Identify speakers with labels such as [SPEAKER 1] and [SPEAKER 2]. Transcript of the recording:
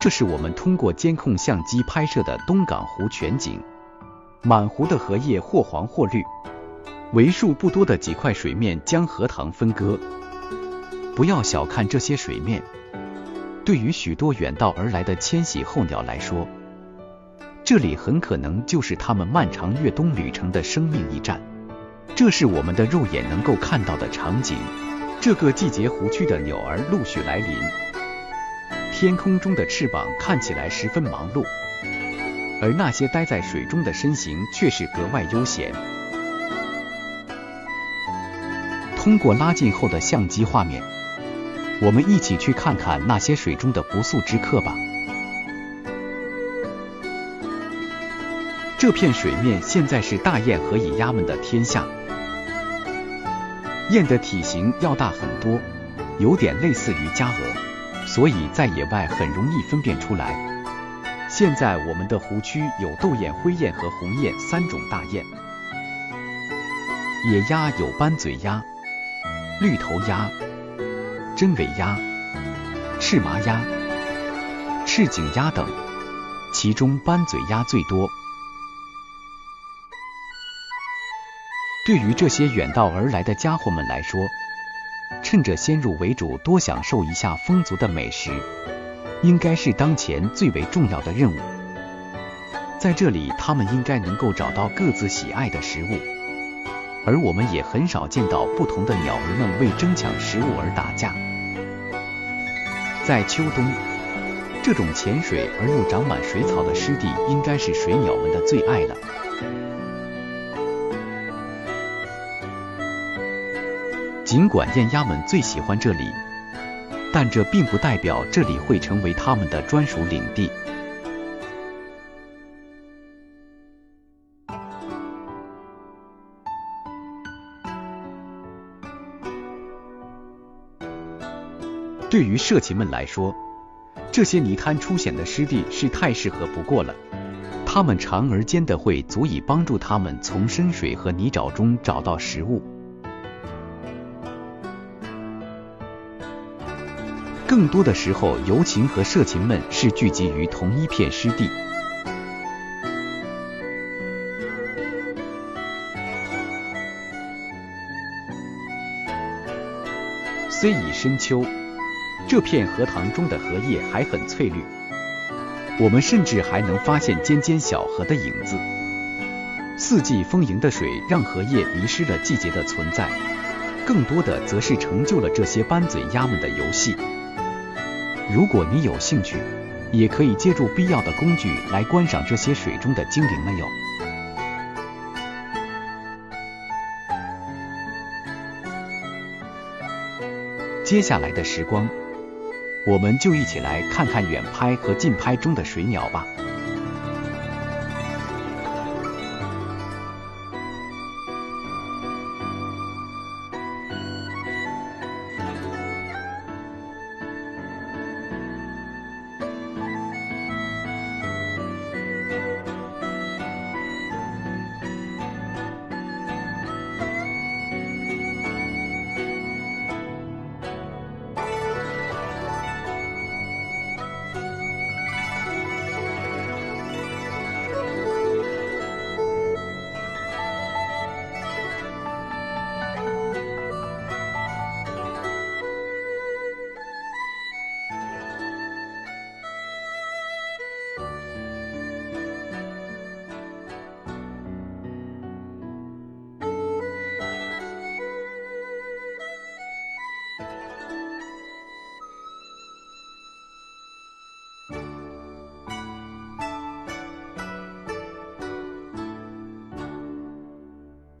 [SPEAKER 1] 这是我们通过监控相机拍摄的东港湖全景，满湖的荷叶或黄或绿，为数不多的几块水面将荷塘分割。不要小看这些水面，对于许多远道而来的迁徙候鸟来说，这里很可能就是它们漫长越冬旅程的生命驿站。这是我们的肉眼能够看到的场景。这个季节，湖区的鸟儿陆续来临，天空中的翅膀看起来十分忙碌，而那些待在水中的身形却是格外悠闲。通过拉近后的相机画面，我们一起去看看那些水中的不速之客吧。这片水面现在是大雁和野鸭们的天下。雁的体型要大很多，有点类似于家鹅，所以在野外很容易分辨出来。现在我们的湖区有豆雁、灰雁和红雁三种大雁，野鸭有斑嘴鸭、绿头鸭、真尾鸭、赤麻鸭、赤颈鸭等，其中斑嘴鸭最多。对于这些远道而来的家伙们来说，趁着先入为主多享受一下丰足的美食，应该是当前最为重要的任务。在这里，他们应该能够找到各自喜爱的食物，而我们也很少见到不同的鸟儿们为争抢食物而打架。在秋冬，这种浅水而又长满水草的湿地，应该是水鸟们的最爱了。尽管雁鸭们最喜欢这里，但这并不代表这里会成为它们的专属领地。对于社禽们来说，这些泥滩出现的湿地是太适合不过了。它们长而尖的喙足以帮助它们从深水和泥沼中找到食物。更多的时候，游禽和社禽们是聚集于同一片湿地。虽已深秋，这片荷塘中的荷叶还很翠绿，我们甚至还能发现尖尖小荷的影子。四季丰盈的水让荷叶迷失了季节的存在，更多的则是成就了这些斑嘴鸭们的游戏。如果你有兴趣，也可以借助必要的工具来观赏这些水中的精灵们哟。接下来的时光，我们就一起来看看远拍和近拍中的水鸟吧。